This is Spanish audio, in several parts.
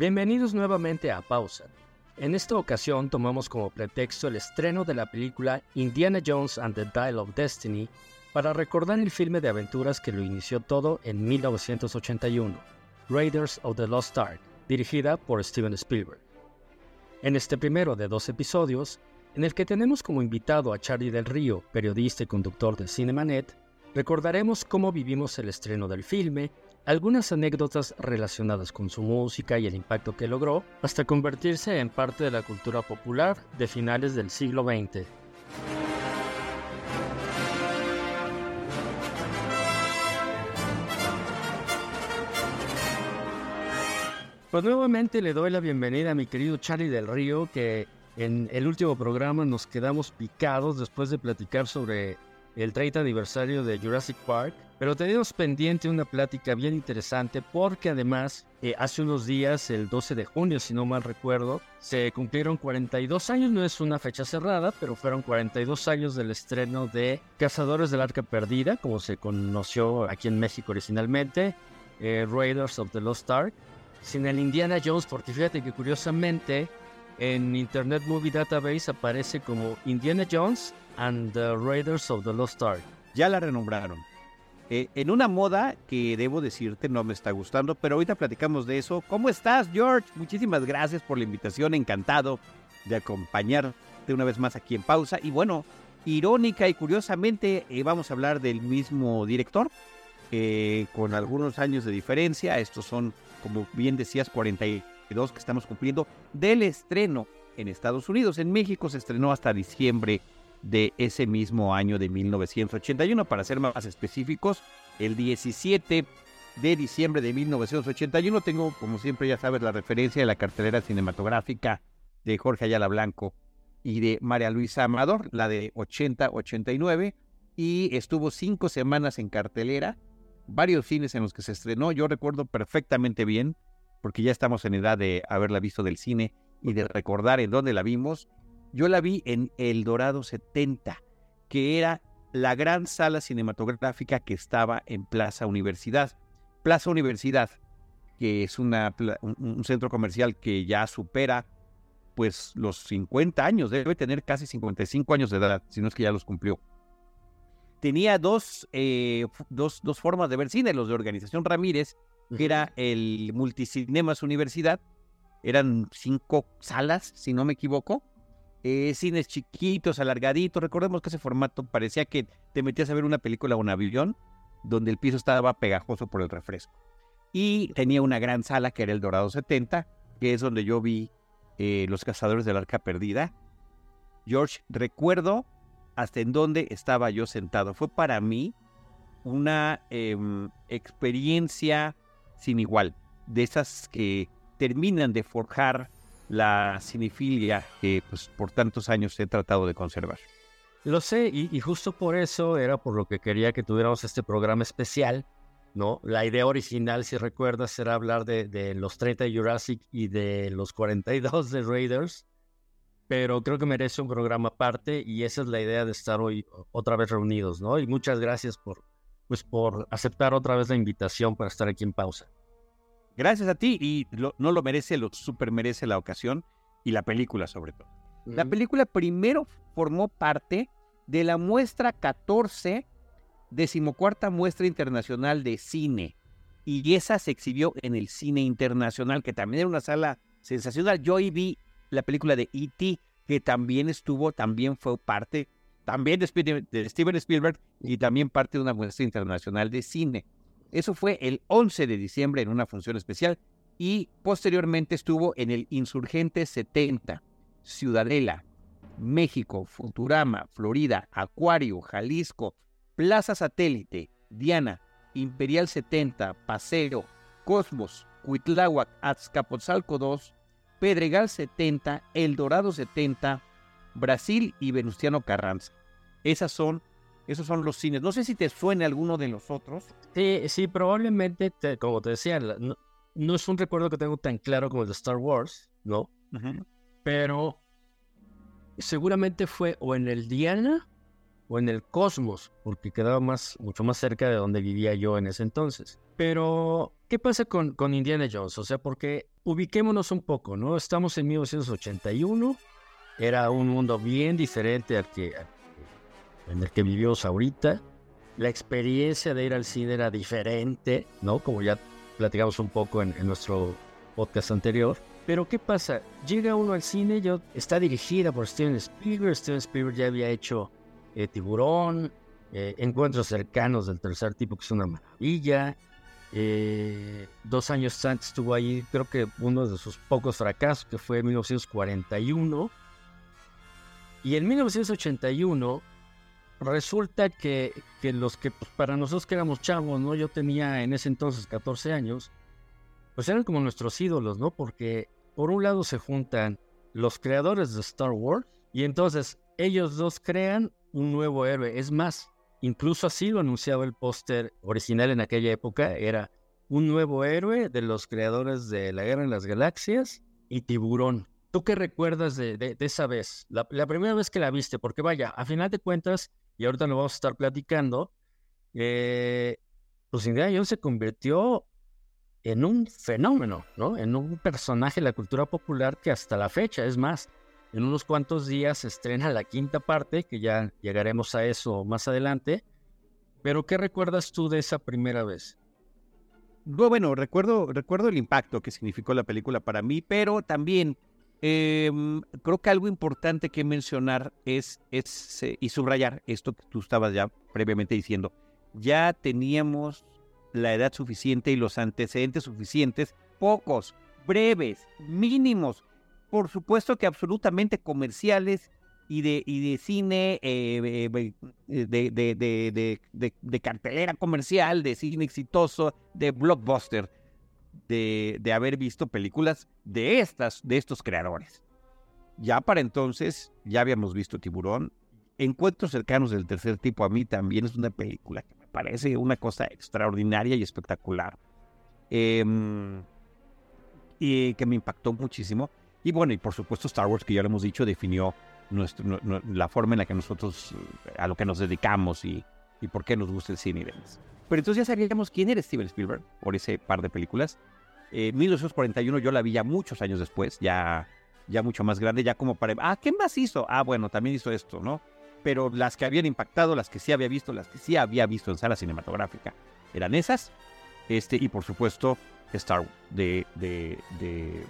Bienvenidos nuevamente a Pausa. En esta ocasión tomamos como pretexto el estreno de la película Indiana Jones and the Dial of Destiny para recordar el filme de aventuras que lo inició todo en 1981, Raiders of the Lost Ark, dirigida por Steven Spielberg. En este primero de dos episodios, en el que tenemos como invitado a Charlie del Río, periodista y conductor de Cinemanet, recordaremos cómo vivimos el estreno del filme algunas anécdotas relacionadas con su música y el impacto que logró, hasta convertirse en parte de la cultura popular de finales del siglo XX. Pues nuevamente le doy la bienvenida a mi querido Charlie del Río, que en el último programa nos quedamos picados después de platicar sobre el 30 aniversario de Jurassic Park, pero tenemos pendiente una plática bien interesante porque además eh, hace unos días, el 12 de junio, si no mal recuerdo, se cumplieron 42 años, no es una fecha cerrada, pero fueron 42 años del estreno de Cazadores del Arca Perdida, como se conoció aquí en México originalmente, eh, Raiders of the Lost Ark, sin el Indiana Jones, porque fíjate que curiosamente en Internet Movie Database aparece como Indiana Jones and the Raiders of the Lost Ark. Ya la renombraron. Eh, en una moda que debo decirte no me está gustando, pero ahorita platicamos de eso. ¿Cómo estás, George? Muchísimas gracias por la invitación, encantado de acompañarte una vez más aquí en pausa. Y bueno, irónica y curiosamente eh, vamos a hablar del mismo director, eh, con algunos años de diferencia. Estos son, como bien decías, 42 que estamos cumpliendo del estreno en Estados Unidos. En México se estrenó hasta diciembre de ese mismo año de 1981. Para ser más específicos, el 17 de diciembre de 1981 tengo, como siempre ya sabes, la referencia de la cartelera cinematográfica de Jorge Ayala Blanco y de María Luisa Amador, la de 80-89, y estuvo cinco semanas en cartelera, varios cines en los que se estrenó, yo recuerdo perfectamente bien, porque ya estamos en edad de haberla visto del cine y de recordar en dónde la vimos, yo la vi en El Dorado 70, que era la gran sala cinematográfica que estaba en Plaza Universidad. Plaza Universidad, que es una, un centro comercial que ya supera pues los 50 años, debe tener casi 55 años de edad, si no es que ya los cumplió. Tenía dos, eh, dos, dos formas de ver cine, los de Organización Ramírez, que era el Multicinemas Universidad, eran cinco salas, si no me equivoco, eh, cines chiquitos, alargaditos. Recordemos que ese formato parecía que te metías a ver una película o un avión donde el piso estaba pegajoso por el refresco. Y tenía una gran sala que era el Dorado 70, que es donde yo vi eh, Los Cazadores del Arca Perdida. George, recuerdo hasta en dónde estaba yo sentado. Fue para mí una em, experiencia sin igual, de esas que terminan de forjar la cinefilia que pues, por tantos años he tratado de conservar. Lo sé, y, justo por eso era por lo que quería que tuviéramos este programa especial, ¿no? La idea original, si recuerdas, era hablar de, los 30 de Jurassic y de los 42 de Raiders, pero creo que merece un programa aparte y esa es la idea de estar hoy otra vez reunidos, ¿no? Y muchas gracias por, pues, por aceptar otra vez la invitación para estar aquí en pausa. Gracias a ti y no lo merece, lo super merece la ocasión y la película sobre todo. La película primero formó parte de la muestra 14, decimocuarta muestra internacional de cine. Y esa se exhibió en el cine internacional, que también era una sala sensacional. Yo ahí vi la película de E.T., que también estuvo, también fue parte, también de Steven Spielberg y también parte de una muestra internacional de cine. Eso fue el 11 de diciembre en una función especial y posteriormente estuvo en el Insurgente 70, Ciudadela, México, Futurama, Florida, Acuario, Jalisco, Plaza Satélite, Diana, Imperial 70, Paseo, Cosmos, Cuitláhuac, Azcapotzalco 2, Pedregal 70, El Dorado 70, Brasil y Venustiano Carranza. Esas son esos son los cines. No sé si te suene alguno de los otros. Sí, sí, probablemente, como te decía, no, es un recuerdo que tengo tan claro como el de Star Wars, ¿no? Pero seguramente fue o en el Diana o en el Cosmos, porque quedaba más, mucho más cerca de donde vivía yo en ese entonces. Pero ¿qué pasa con, con Indiana Jones? O sea, porque ubiquémonos un poco, ¿no? Estamos en 1981, era un mundo bien diferente al que, en el que vivimos ahorita. La experiencia de ir al cine era diferente, ¿no? Como ya platicamos un poco en, nuestro podcast anterior. Pero ¿qué pasa? Llega uno al cine, está dirigida por Steven Spielberg. Steven Spielberg ya había hecho eh, Tiburón, eh, Encuentros cercanos del tercer tipo, que es una maravilla. Eh, dos años antes tuvo ahí, creo que uno de sus pocos fracasos, que fue en 1941. Y en 1981 resulta que, que los que pues, para nosotros que éramos chavos, ¿no? Yo tenía en ese entonces 14 años, pues eran como nuestros ídolos, ¿no? Porque por un lado se juntan los creadores de Star Wars y entonces ellos dos crean un nuevo héroe. Es más, incluso así lo anunciaba el póster original en aquella época, era un nuevo héroe de los creadores de la Guerra en las Galaxias y Tiburón. ¿Tú qué recuerdas de, esa vez? La, primera vez que la viste, porque vaya, a final de cuentas, y ahorita lo vamos a estar platicando, eh, pues Indiana Jones se convirtió en un fenómeno, ¿no? En un personaje de la cultura popular que hasta la fecha, es más, en unos cuantos días se estrena la quinta parte, que ya llegaremos a eso más adelante. Pero, ¿qué recuerdas tú de esa primera vez? Bueno, recuerdo, recuerdo el impacto que significó la película para mí, pero también Em, creo que algo importante que mencionar es, es eh, y subrayar esto que tú estabas ya previamente diciendo. Ya teníamos la edad suficiente y los antecedentes suficientes, pocos, breves, mínimos, por supuesto que absolutamente comerciales y de, y de cine, eh, eh, de, de, de, cartelera comercial, de cine exitoso, de blockbuster de, haber visto películas de estas, de estos creadores. Ya para entonces, ya habíamos visto Tiburón. Encuentros cercanos del tercer tipo a mí también es una película que me parece una cosa extraordinaria y espectacular. Em, y que me impactó muchísimo. Y bueno, y por supuesto Star Wars, que ya lo hemos dicho, definió nuestro, la forma en la que nosotros, a lo que nos dedicamos y, y por qué nos gusta el cine y demás. Pero entonces ya sabíamos quién era Steven Spielberg por ese par de películas. Eh, 1941 yo la vi ya muchos años después, ya, ya mucho más grande, ya como para... Ah, ¿qué más hizo? Ah, bueno, también hizo esto, ¿no? Pero las que habían impactado, las que sí había visto, las que sí había visto en sala cinematográfica, eran esas. Este, y por supuesto, Star Wars, de, de, de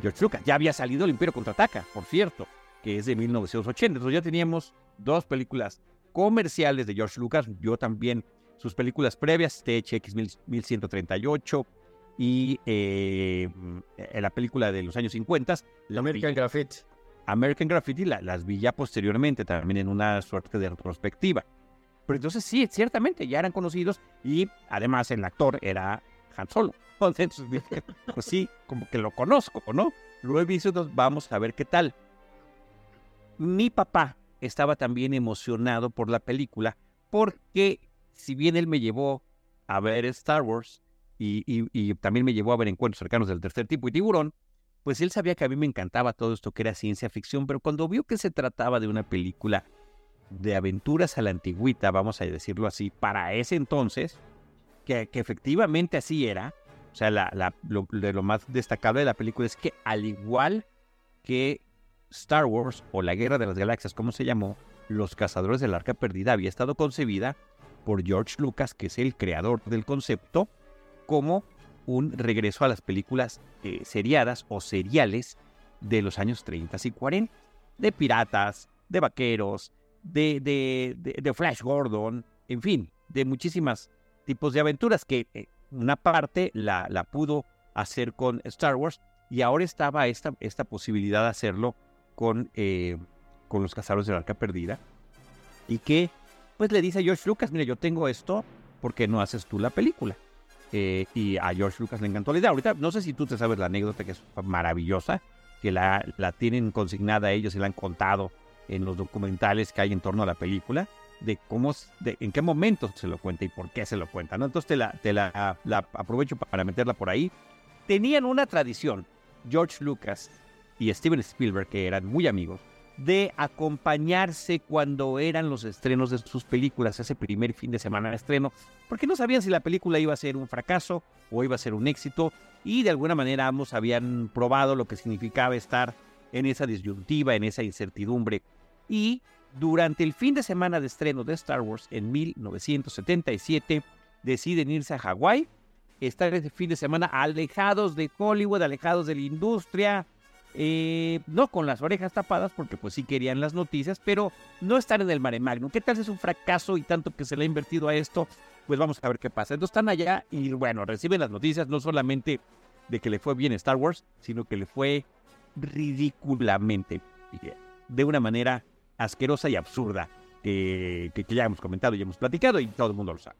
George Lucas. Ya había salido El Imperio Contraataca, por cierto, que es de 1980. Entonces ya teníamos dos películas comerciales de George Lucas. Yo también sus películas previas, THX 1138 y eh, la película de los años 50. American Graffiti. American Graffiti las vi ya posteriormente, también en una suerte de retrospectiva. Pero entonces sí, ciertamente ya eran conocidos y además el actor era Han Solo. Entonces pues sí, como que lo conozco, ¿no? Lo he visto, entonces vamos a ver qué tal. Mi papá estaba también emocionado por la película porque si bien él me llevó a ver Star Wars y, también me llevó a ver encuentros cercanos del tercer tipo y tiburón, pues él sabía que a mí me encantaba todo esto que era ciencia ficción, pero cuando vio que se trataba de una película de aventuras a la antigüita, vamos a decirlo así, para ese entonces, que, efectivamente así era, o sea, lo, lo más destacable de la película es que al igual que Star Wars o la Guerra de las Galaxias, como se llamó, Los Cazadores del Arca Perdida había estado concebida por George Lucas, que es el creador del concepto, como un regreso a las películas eh, seriadas o seriales de los años 30 y 40, de piratas, de vaqueros, de, de, Flash Gordon, en fin, de muchísimas tipos de aventuras que eh, una parte la, la, pudo hacer con Star Wars y ahora estaba esta, esta posibilidad de hacerlo con, eh, con los cazadores del arca perdida y que pues le dice a George Lucas, mira, yo tengo esto, ¿por qué no haces tú la película? Eh, y a George Lucas le encantó la idea. Ahorita no sé si tú te sabes la anécdota que es maravillosa, que la, la tienen consignada ellos y la han contado en los documentales que hay en torno a la película, de cómo, de, en qué momento se lo cuenta y por qué se lo cuenta. ¿no? Entonces te, la, te la aprovecho para meterla por ahí. Tenían una tradición, George Lucas y Steven Spielberg, que eran muy amigos, de acompañarse cuando eran los estrenos de sus películas, ese primer fin de semana de estreno, porque no sabían si la película iba a ser un fracaso o iba a ser un éxito, y de alguna manera ambos habían probado lo que significaba estar en esa disyuntiva, en esa incertidumbre. Y durante el fin de semana de estreno de Star Wars en 1977, deciden irse a Hawái, estar ese fin de semana alejados de Hollywood, alejados de la industria, eh, no con las orejas tapadas, porque pues sí querían las noticias, pero no estar en el mare magnum. ¿Qué tal es un fracaso y tanto que se le ha invertido a esto? Pues vamos a ver qué pasa. Entonces están allá y bueno, reciben las noticias no solamente de que le fue bien Star Wars, sino que le fue ridículamente de una manera asquerosa y absurda, que ya hemos comentado y hemos platicado y todo el mundo lo sabe.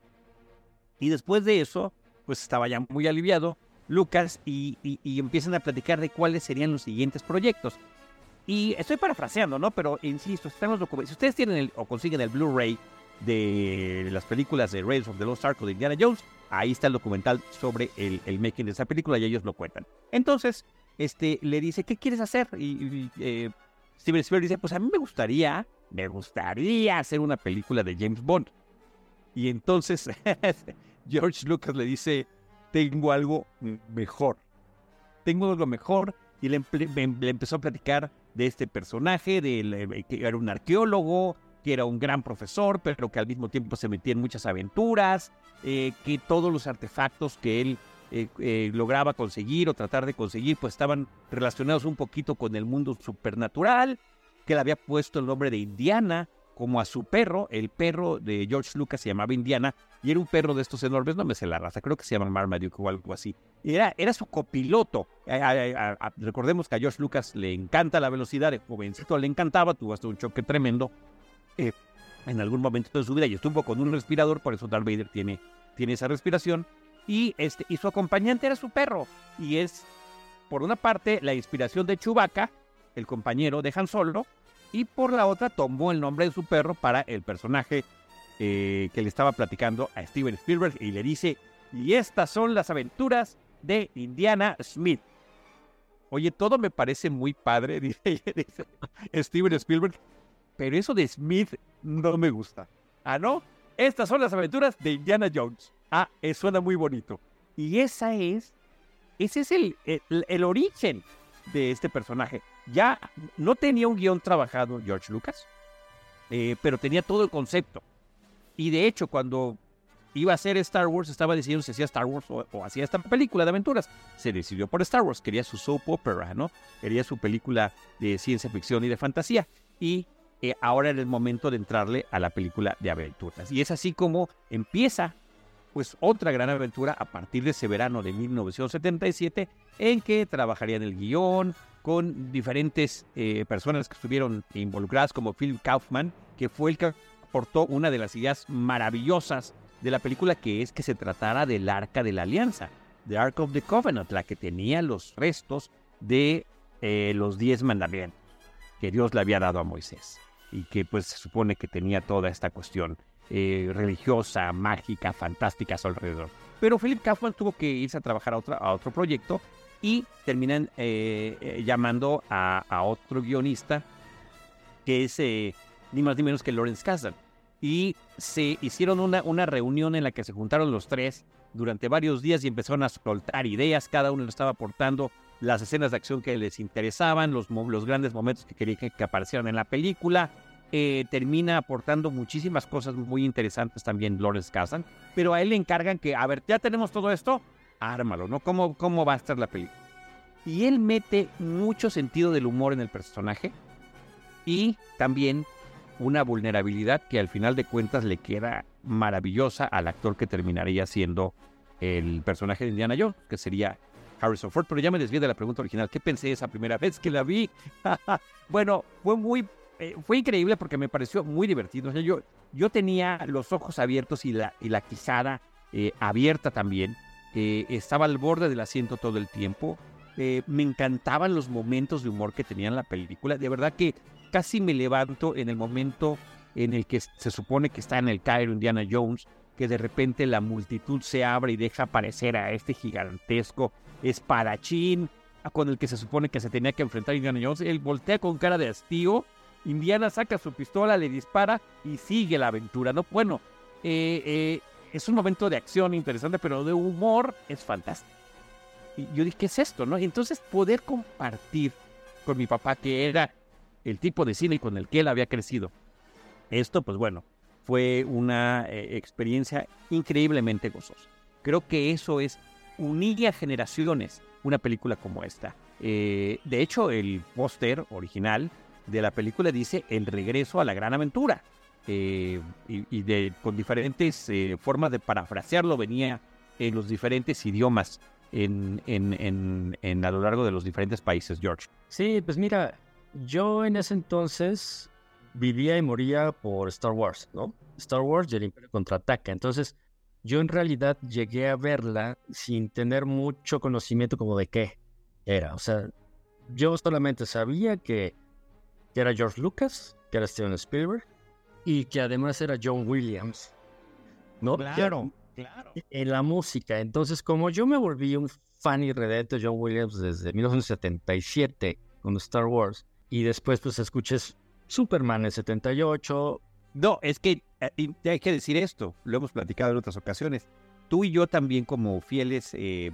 Y después de eso, pues estaba ya muy aliviado Lucas y, empiezan a platicar de cuáles serían los siguientes proyectos. Y estoy parafraseando, ¿no? Pero insisto, están los documentos. Si ustedes tienen el, o consiguen el Blu-ray de las películas de Raiders of the Lost Ark de Indiana Jones, ahí está el documental sobre el, making de esa película y ellos lo cuentan. Entonces, este, le dice, ¿qué quieres hacer? Y, eh, Steven Spielberg dice, pues a mí me gustaría, me gustaría hacer una película de James Bond. Y entonces George Lucas le dice, tengo algo mejor. Tengo algo mejor. Y le, empezó a platicar de este personaje, de, que era un arqueólogo, que era un gran profesor, pero que al mismo tiempo se metía en muchas aventuras, eh, que todos los artefactos que él eh, eh, lograba conseguir o tratar de conseguir, pues estaban relacionados un poquito con el mundo supernatural, que le había puesto el nombre de Indiana, como a su perro. El perro de George Lucas se llamaba Indiana y era un perro de estos enormes, no me sé la raza, creo que se llama Marmaduke o algo así. Era, era su copiloto. recordemos que a George Lucas le encanta la velocidad, el jovencito le encantaba, tuvo hasta un choque tremendo eh, en algún momento de su vida y estuvo con un respirador, por eso Darth Vader tiene, tiene esa respiración. Y, este, y su acompañante era su perro. Y es, por una parte, la inspiración de Chewbacca, el compañero de Han Solo, y por la otra tomó el nombre de su perro para el personaje eh, que le estaba platicando a Steven Spielberg y le dice, y estas son las aventuras de Indiana Smith. Oye, todo me parece muy padre, dice, Steven Spielberg, pero eso de Smith no me gusta. Ah, ¿no? Estas son las aventuras de Indiana Jones. Ah, eso suena muy bonito. Y esa es, ese es el, el origen de este personaje ya no tenía un guion trabajado George Lucas, eh, pero tenía todo el concepto. Y de hecho, cuando iba a hacer Star Wars, estaba decidiendo si hacía Star Wars o, hacía esta película de aventuras. Se decidió por Star Wars, quería su soap opera, ¿no? Quería su película de ciencia ficción y de fantasía. Y eh, ahora era el momento de entrarle a la película de aventuras. Y es así como empieza pues otra gran aventura a partir de ese verano de 1977 en que trabajaría en el guion, con diferentes eh, personas que estuvieron involucradas, como Phil Kaufman, que fue el que aportó una de las ideas maravillosas de la película, que es que se tratara del Arca de la Alianza, The Ark of the Covenant, la que tenía los restos de eh, los diez mandamientos que Dios le había dado a Moisés y que pues se supone que tenía toda esta cuestión eh, religiosa, mágica, fantástica a su alrededor. Pero Philip Kaufman tuvo que irse a trabajar a, a otro proyecto y terminan eh, eh, llamando a, otro guionista que es eh, ni más ni menos que Lawrence Kasdan. Y se hicieron una, una reunión en la que se juntaron los tres durante varios días y empezaron a soltar ideas, cada uno le estaba aportando las escenas de acción que les interesaban, los, los grandes momentos que querían que, aparecieran en la película. termina aportando muchísimas cosas muy interesantes también Lawrence Kasdan, pero a él le encargan que, a ver, ya tenemos todo esto, ármalo, ¿no? ¿Cómo, ¿Cómo va a estar la película? Y él mete mucho sentido del humor en el personaje y también una vulnerabilidad que al final de cuentas le queda maravillosa al actor que terminaría siendo el personaje de Indiana Jones, que sería Harrison Ford. Pero ya me desvié de la pregunta original. ¿Qué pensé esa primera vez que la vi? bueno, fue muy, eh, fue increíble porque me pareció muy divertido. yo, yo tenía los ojos abiertos y la, y la quijada eh, abierta también estaba al borde del asiento todo el tiempo. Eh, me encantaban los momentos de humor que tenía en la película. De verdad que casi me levanto en el momento en el que se supone que está en el Cairo Indiana Jones, que de repente la multitud se abre y deja aparecer a este gigantesco espadachín con el que se supone que se tenía que enfrentar Indiana Jones. Él voltea con cara de hastío Indiana saca su pistola, le dispara y sigue la aventura. ¿no? Bueno, eh, eh, es un momento de acción interesante, pero de humor es fantástico. Y yo dije, ¿qué es esto? ¿no? entonces poder compartir con mi papá, que era el tipo de cine con el que él había crecido, esto, pues bueno, fue una eh, experiencia increíblemente gozosa. Creo que eso es unir a generaciones una película como esta. de hecho, el póster original de la película dice El regreso a la gran aventura. Eh, y, de, con diferentes eh, formas de parafrasearlo venía en los diferentes idiomas en, a lo largo de los diferentes países, George. Sí, pues mira, yo en ese entonces vivía y moría por Star Wars, ¿no? Star Wars y el Imperio contraataca. Entonces, yo en realidad llegué a verla sin tener mucho conocimiento como de qué era. O sea, yo solamente sabía que que era George Lucas, que era Steven Spielberg, y que además era John Williams. ¿No? Claro, claro. En la música. Entonces, como yo me volví un fan irredento de John Williams desde 1977 con Star Wars, y después pues escuches Superman en 78. No, es que eh, hay que decir esto, lo hemos platicado en otras ocasiones. Tú y yo también como fieles eh,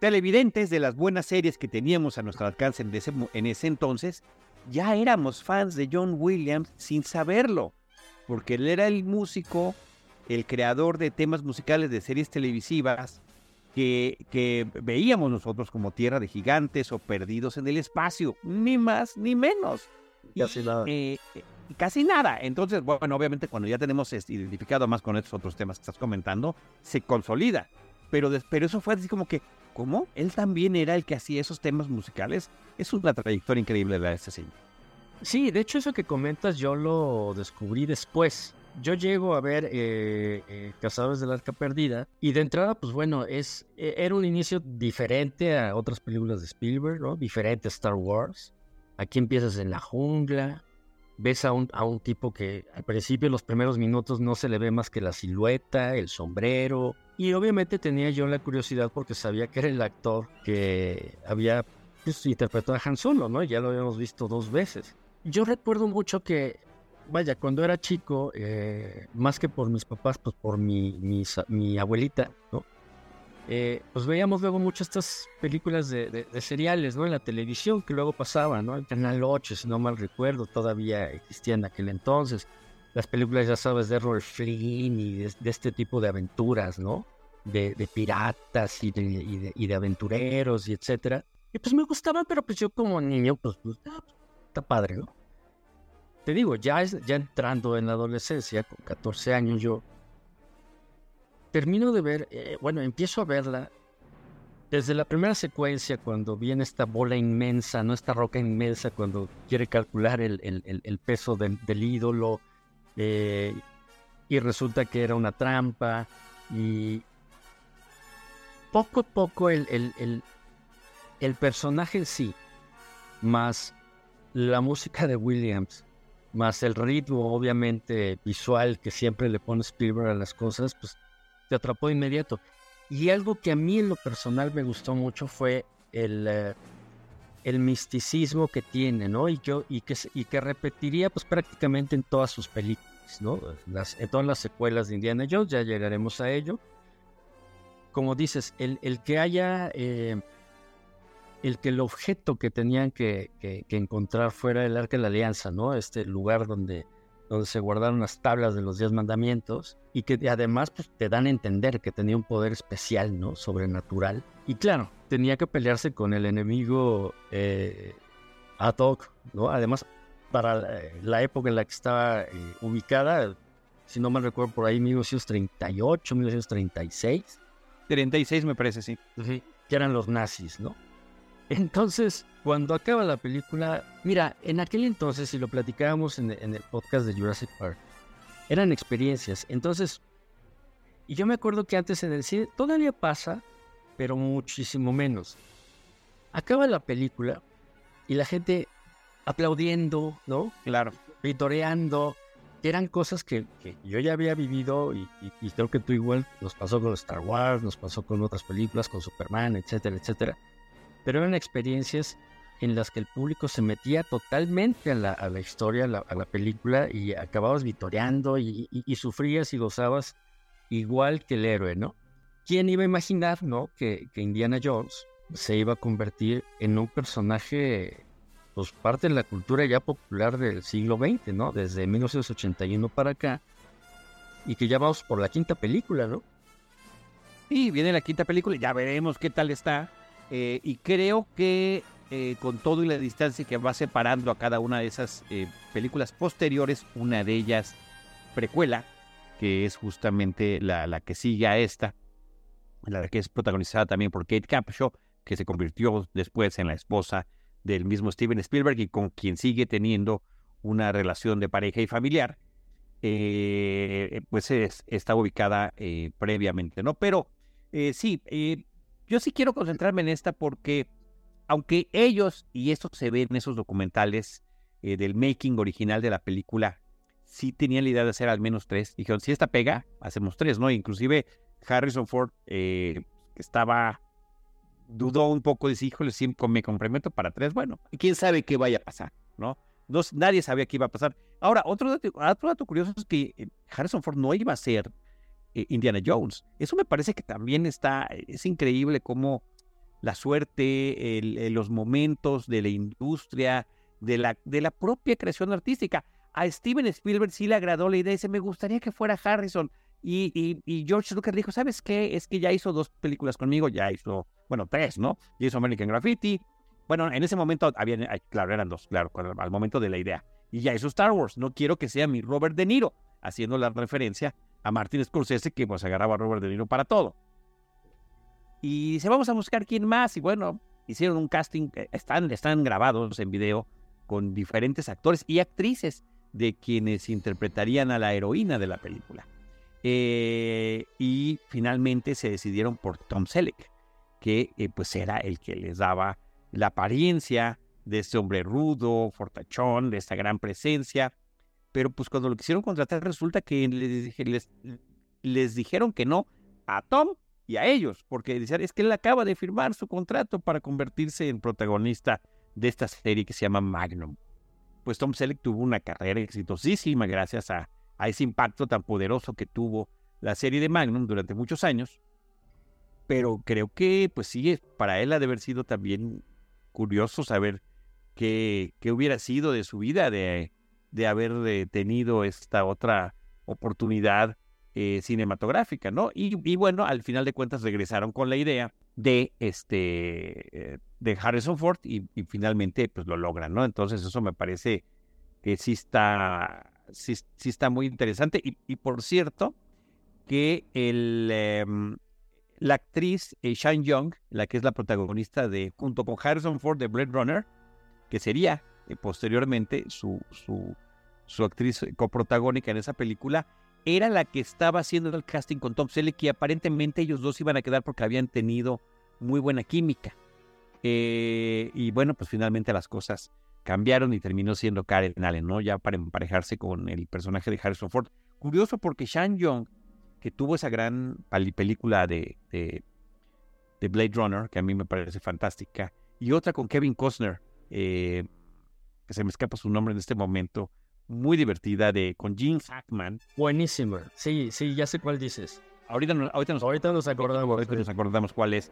televidentes de las buenas series que teníamos a nuestro alcance en ese, en ese entonces, ya éramos fans de John Williams sin saberlo, porque él era el músico, el creador de temas musicales de series televisivas que, que veíamos nosotros como Tierra de Gigantes o Perdidos en el Espacio, ni más ni menos. Casi nada. Eh, casi nada. Entonces, bueno, obviamente cuando ya tenemos identificado más con estos otros temas que estás comentando, se consolida. Pero, pero eso fue así como que, ¿Cómo? Él también era el que hacía esos temas musicales. Es una trayectoria increíble de este señor. Sí, de hecho eso que comentas yo lo descubrí después. Yo llego a ver eh, eh, Cazadores del Arca Perdida y de entrada, pues bueno, es, e, era un inicio diferente a otras películas de Spielberg, ¿no? Diferente a Star Wars. Aquí empiezas en la jungla, ves a un, a un tipo que al principio, los primeros minutos, no se le ve más que la silueta, el sombrero. Y obviamente tenía yo la curiosidad porque sabía que era el actor que había pues, interpretado a Han Solo, ¿no? Ya lo habíamos visto dos veces. Yo recuerdo mucho que, vaya, cuando era chico, eh, más que por mis papás, pues por mi, mi, mi abuelita, ¿no? Eh, pues veíamos luego muchas estas películas de, seriales, ¿no? En la televisión que luego pasaban, ¿no? El Canal 8, si no mal recuerdo, todavía existía en aquel entonces. Las películas, ya sabes, de Robert Flynn y de, este tipo de aventuras, ¿no? De, piratas y de, y de, aventureros y etcétera. Y pues me gustaban, pero pues yo como niño, pues, pues ah, está padre, ¿no? Te digo, ya, ya entrando en la adolescencia, con 14 años, yo termino de ver, eh, bueno, empiezo a verla desde la primera secuencia, cuando viene esta bola inmensa, ¿no? Esta roca inmensa, cuando quiere calcular el, peso del, ídolo, eh, y resulta que era una trampa, y poco a poco el, el personaje en sí, más la música de Williams, más el ritmo, obviamente, visual que siempre le pone Spielberg a las cosas, pues te atrapó de inmediato. Y algo que a mí en lo personal me gustó mucho fue el, eh, el misticismo que tiene, ¿no? Y, yo, y, que, y que repetiría pues prácticamente en todas sus películas, ¿no? Las, en todas las secuelas de Indiana Jones, ya llegaremos a ello. Como dices, el, el que haya, eh, el que el objeto que tenían que, que, que encontrar fuera del Arca de la Alianza, ¿no? Este lugar donde donde se guardaron las tablas de los diez mandamientos y que además pues, te dan a entender que tenía un poder especial, ¿no? Sobrenatural. Y claro, tenía que pelearse con el enemigo eh, ¿no? Además, para la, época en la que estaba eh, ubicada, si no me recuerdo por ahí, 1938, 1936. 36 me parece, sí. Sí, que eran los nazis, ¿no? Entonces, cuando acaba la película, mira, en aquel entonces, si lo platicábamos en, el podcast de Jurassic Park, eran experiencias. Entonces, y yo me acuerdo que antes en el cine todavía pasa, pero muchísimo menos. Acaba la película y la gente aplaudiendo, ¿no? Claro. Vitoreando, que eran cosas que, yo ya había vivido y, y, creo que tú igual nos pasó con Star Wars, nos pasó con otras películas, con Superman, etcétera, etcétera pero eran experiencias en las que el público se metía totalmente a la, historia, a la, película, y acababas vitoreando y, y, y, sufrías y gozabas igual que el héroe, ¿no? ¿Quién iba a imaginar, ¿no? Que, que Indiana Jones se iba a convertir en un personaje, pues parte de la cultura ya popular del siglo XX, ¿no? Desde 1981 para acá, y que ya vamos por la quinta película, ¿no? Sí, viene la quinta película, ya veremos qué tal está. Eh, y creo que eh, con todo y la distancia que va separando a cada una de esas eh, películas posteriores, una de ellas precuela, que es justamente la, la, que sigue a esta, la que es protagonizada también por Kate Capshaw, que se convirtió después en la esposa del mismo Steven Spielberg y con quien sigue teniendo una relación de pareja y familiar, pues es, está ubicada previamente, ¿no? Pero sí, yo sí quiero concentrarme en esta porque, aunque ellos, y esto se ve en esos documentales eh, del making original de la película, sí tenían la idea de hacer al menos tres. Dijeron, si esta pega, hacemos tres, ¿no? Inclusive Harrison Ford eh, estaba, dudó un poco, dice, híjole, sí, me comprometo para tres. Bueno, quién sabe qué vaya a pasar, ¿no? no nadie sabía qué iba a pasar. Ahora, otro dato, otro dato curioso es que eh, Harrison Ford no iba a ser eh, Indiana Jones. Eso me parece que también está, es increíble cómo la suerte, el, los momentos de la industria, de la, de la propia creación artística. A Steven Spielberg sí le agradó la idea dice, me gustaría que fuera Harrison. Y, y, George Lucas dijo, ¿sabes qué? Es que ya hizo dos películas conmigo, ya hizo, bueno, tres, ¿no? Ya hizo American Graffiti. Bueno, en ese momento había, claro, eran dos, claro, al momento de la idea. Y ya hizo Star Wars. No quiero que sea mi Robert De Niro, haciendo la referencia a Martin Scorsese, que pues agarraba a Robert De Niro para todo. Y dice, vamos a buscar quién más. Y bueno, hicieron un casting, eh, están, están grabados en video con diferentes actores y actrices de quienes interpretarían a la heroína de la película. Eh, y finalmente se decidieron por Tom Selleck, que eh, pues era el que les daba la apariencia de este hombre rudo, fortachón, de esta gran presencia, pero pues cuando lo quisieron contratar resulta que les, dijeron que no a Tom y a ellos, porque decían, es que él acaba de firmar su contrato para convertirse en protagonista de esta serie que se llama Magnum. Pues Tom Selleck tuvo una carrera exitosísima gracias a, a ese impacto tan poderoso que tuvo la serie de Magnum durante muchos años. Pero creo que, pues sí, para él ha de haber sido también curioso saber qué, qué hubiera sido de su vida de, de haber eh, tenido esta otra oportunidad eh, cinematográfica, ¿no? Y, bueno, al final de cuentas regresaron con la idea de este eh, de Harrison Ford y, finalmente pues lo logran, ¿no? Entonces eso me parece que sí está sí, está muy interesante y, por cierto que el em, la actriz Shane Young, la que es la protagonista de junto con Harrison Ford de Blade Runner, que sería posteriormente su, su, actriz coprotagónica en esa película, era la que estaba haciendo el casting con Tom Selleck y aparentemente ellos dos iban a quedar porque habían tenido muy buena química. Eh, y bueno, pues finalmente las cosas cambiaron y terminó siendo Karen Allen, ¿no? Ya para emparejarse con el personaje de Harrison Ford. Curioso porque Sean Young, que tuvo esa gran película de, de, de, Blade Runner, que a mí me parece fantástica, y otra con Kevin Costner, eh, que se me escapa su nombre en este momento, muy divertida de con Gene Hackman. Buenísima. Sí, sí, ya sé cuál dices. Ahorita, ahorita, nos, ahorita nos acordamos. Ahorita nos acordamos cuál es.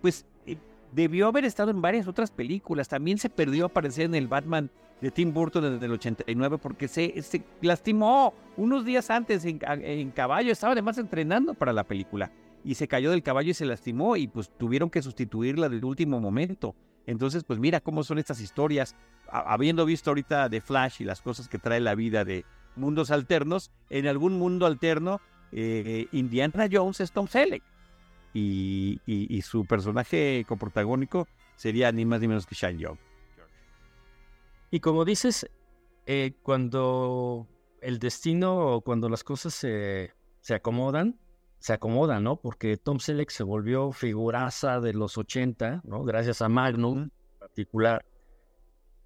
Pues eh, debió haber estado en varias otras películas. También se perdió a aparecer en el Batman de Tim Burton desde el 89 porque se, se lastimó unos días antes en, en, caballo. Estaba además entrenando para la película y se cayó del caballo y se lastimó y pues tuvieron que sustituirla del último momento. Entonces, pues mira cómo son estas historias. Habiendo visto ahorita de Flash y las cosas que trae la vida de mundos alternos, en algún mundo alterno, eh, Indiana Jones es Tom Selleck. Y, su personaje coprotagónico sería ni más ni menos que Shane Young. Y como dices, eh, cuando el destino o cuando las cosas se, se acomodan, se acomoda, ¿no? Porque Tom Selleck se volvió figuraza de los 80, ¿no? Gracias a Magnum en particular.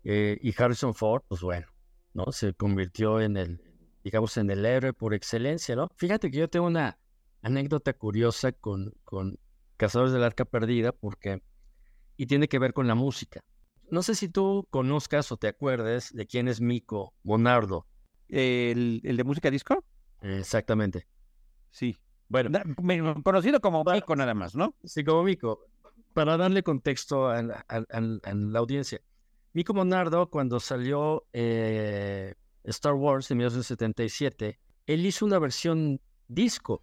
Eh, y Harrison Ford, pues bueno, ¿no? Se convirtió en el, digamos, en el héroe por excelencia, ¿no? Fíjate que yo tengo una anécdota curiosa con, con Cazadores del Arca Perdida, porque, y tiene que ver con la música. no sé si tú conozcas o te acuerdes de quién es Mico Monardo. ¿El, el de música disco? Exactamente. Sí. Bueno, Conocido como Mico nada más, ¿no? sí, como Mico. Para darle contexto a la, a- a- a la audiencia. Mico Monardo, cuando salió eh, Star Wars en 1977, él hizo una versión disco.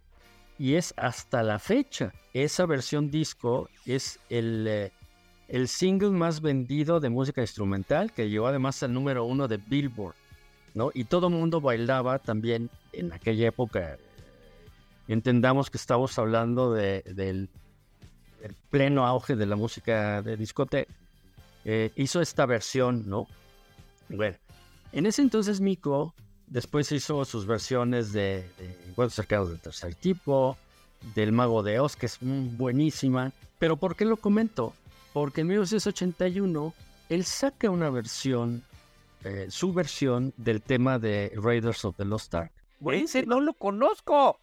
Y es hasta la fecha. Esa versión disco es el, eh, el single más vendido de música instrumental, que llegó además al número uno de Billboard. ¿no? Y todo el mundo bailaba también en aquella época. Entendamos que estamos hablando de- del, del pleno auge de la música de discoteca. Eh, hizo esta versión, ¿no? Bueno, en ese entonces Miko después hizo sus versiones de, de Encuentros cercanos del tercer tipo, del Mago de Oz, que es mm, buenísima. Pero ¿por qué lo comento? Porque en 1981 él saca una versión, eh, su versión del tema de Raiders of the Lost Ark. Ese no lo conozco.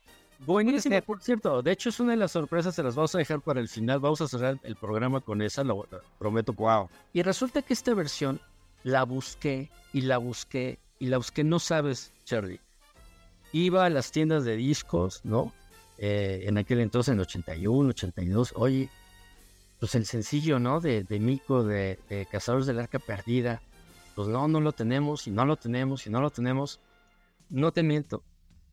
Buenísimo, ser. por cierto. De hecho, es una de las sorpresas, se las vamos a dejar para el final. Vamos a cerrar el programa con esa, lo, lo prometo. Wow. Y resulta que esta versión la busqué y la busqué y la busqué. No sabes, Charlie. Iba a las tiendas de discos, ¿no? Eh, en aquel entonces, en 81, 82. Oye, pues el sencillo, ¿no? De, de Mico, de, de Cazadores del Arca Perdida. Pues no, no lo tenemos y no lo tenemos y no lo tenemos. No te miento.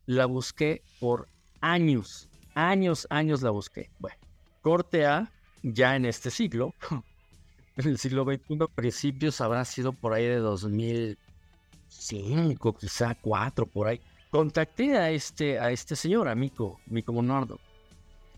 La busqué por años, años, años la busqué. Bueno, corte A, ya en este siglo, en el siglo XXI, principios habrá sido por ahí de 2005, quizá 4, por ahí. Contacté a este, a este señor, a Mico, Mico Monardo.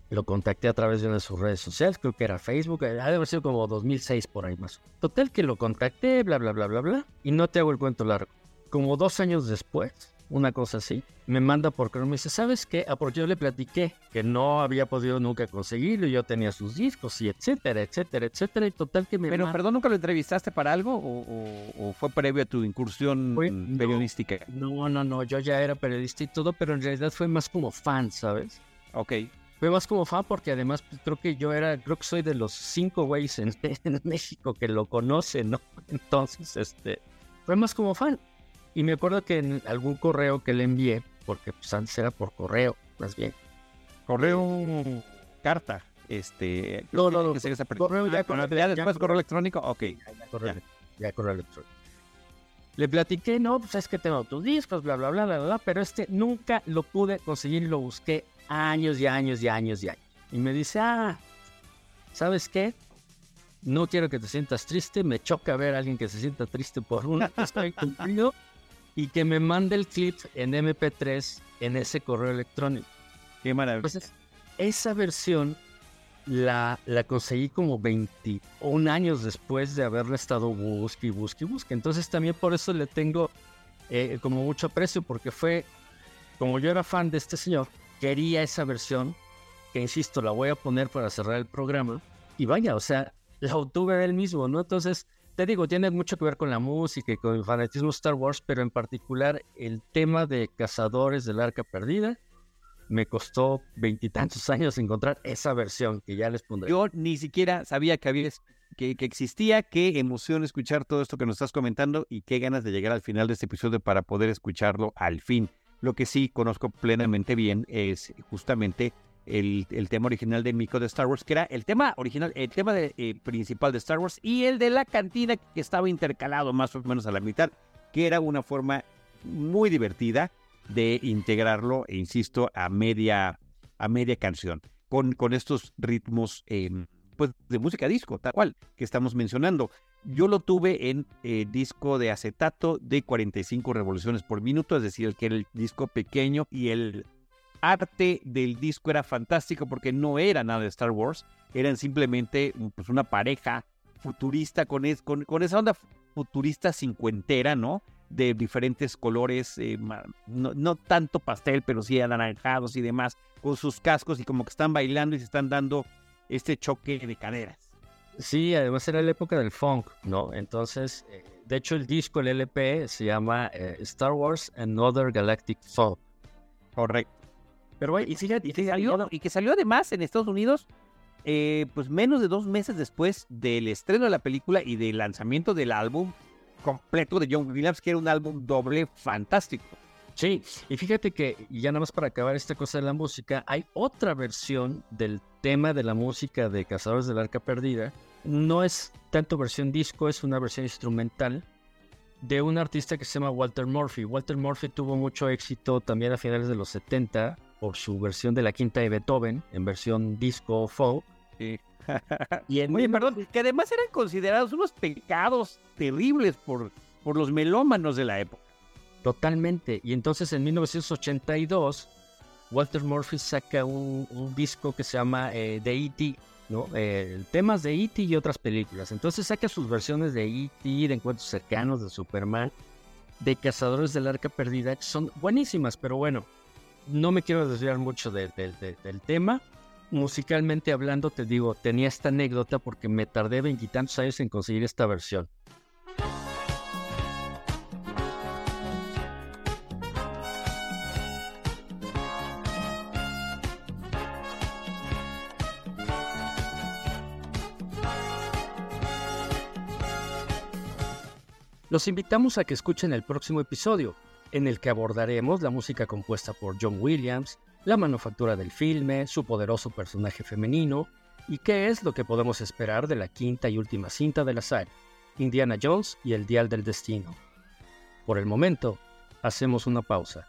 Lo contacté a través de una de sus redes sociales, creo que era Facebook, ha de haber sido como 2006 por ahí más. Total que lo contacté, bla, bla, bla, bla, bla, y no te hago el cuento largo. Como dos años después, una cosa así, me manda por correo, me dice, ¿sabes qué? Ah, porque yo le platiqué que no había podido nunca conseguirlo, yo tenía sus discos y etcétera, etcétera, etcétera, y total que me Pero, manda- perdón, ¿nunca lo entrevistaste para algo o, o- o fue previo a tu incursión Fue- periodística? No, no, no, yo ya era periodista y todo, pero en realidad fue más como fan, ¿sabes? Ok. Fue más como fan porque además pues, creo que yo era, creo que soy de los cinco güeyes en, en México que lo conocen, ¿no? Entonces, este, fue más como fan. Y me acuerdo que en algún correo que le envié, porque pues antes era por correo, más bien. Correo, carta, este... No, no, no, que se esa- correo ya Ah, con- ya ya después correo electrónico, ok. Ya, correo, correo electrónico. Le platiqué, no, pues es que tengo tus discos, bla, bla, bla, bla, bla, pero este nunca lo pude conseguir, lo busqué años y años y años y años. Y me dice, ah, ¿sabes qué? No quiero que te sientas triste, me choca ver a alguien que se sienta triste por una estoy cumplido y que me mande el clip en MP3 en ese correo electrónico. Qué maravilla. Entonces, esa versión la, la conseguí como 21 años después de haberla estado busque y busque y busque. Entonces también por eso le tengo eh, como mucho aprecio, porque fue, como yo era fan de este señor, quería esa versión, que insisto, la voy a poner para cerrar el programa. Y vaya, o sea, la obtuve él mismo, ¿no? Entonces, te digo, tiene mucho que ver con la música y con el fanatismo Star Wars, pero en particular el tema de Cazadores del Arca Perdida me costó veintitantos años encontrar esa versión que ya les pondré. Yo ni siquiera sabía que había que, que existía. Qué emoción escuchar todo esto que nos estás comentando y qué ganas de llegar al final de este episodio para poder escucharlo al fin. Lo que sí conozco plenamente bien es justamente el, tema original de Miko de Star Wars, que era el tema original, el tema eh, principal de Star Wars y el de la cantina que estaba intercalado más o menos a la mitad, que era una forma muy divertida de integrarlo, e insisto, a media, a media canción, con, con estos ritmos eh, pues, de música disco, tal cual, que estamos mencionando. Yo lo tuve en eh, disco de acetato de 45 revoluciones por minuto, es decir, el que era el disco pequeño y el arte del disco era fantástico porque no era nada de Star Wars, eran simplemente pues, una pareja futurista con, es, con, con esa onda futurista cincuentera, ¿no? de diferentes colores, eh, no, no, tanto pastel, pero sí anaranjados y demás, con sus cascos y como que están bailando y se están dando este choque de caderas. Sí, además era la época del funk, ¿no? Entonces, eh, de hecho el disco, el LP, se llama eh, Star Wars Another Galactic Funk. Correcto. Pero bueno, y fíjate, y, que salió, y que salió además en Estados Unidos eh, pues menos de dos meses después del estreno de la película y del lanzamiento del álbum completo de John Williams, que era un álbum doble fantástico. Sí, y fíjate que, ya nada más para acabar esta cosa de la música, hay otra versión del tema de la música de Cazadores del Arca Perdida. No es tanto versión disco, es una versión instrumental de un artista que se llama Walter Murphy. Walter Murphy tuvo mucho éxito también a finales de los 70 por su versión de la quinta de Beethoven, en versión disco folk. Sí. y en Oye, perdón, que además eran considerados unos pecados terribles por, por los melómanos de la época. Totalmente. Y entonces en 1982, Walter Murphy saca un, disco que se llama eh, The E.T., ¿no? Eh, temas de E.T. y otras películas. Entonces saca sus versiones de E.T., de Encuentros Cercanos, de Superman, de Cazadores del Arca Perdida, que son buenísimas, pero bueno, no me quiero desviar mucho del tema. Musicalmente hablando, te digo, tenía esta anécdota porque me tardé veintitantos años en conseguir esta versión. Los invitamos a que escuchen el próximo episodio, en el que abordaremos la música compuesta por John Williams, la manufactura del filme, su poderoso personaje femenino y qué es lo que podemos esperar de la quinta y última cinta de la saga, Indiana Jones y el Dial del Destino. Por el momento, hacemos una pausa.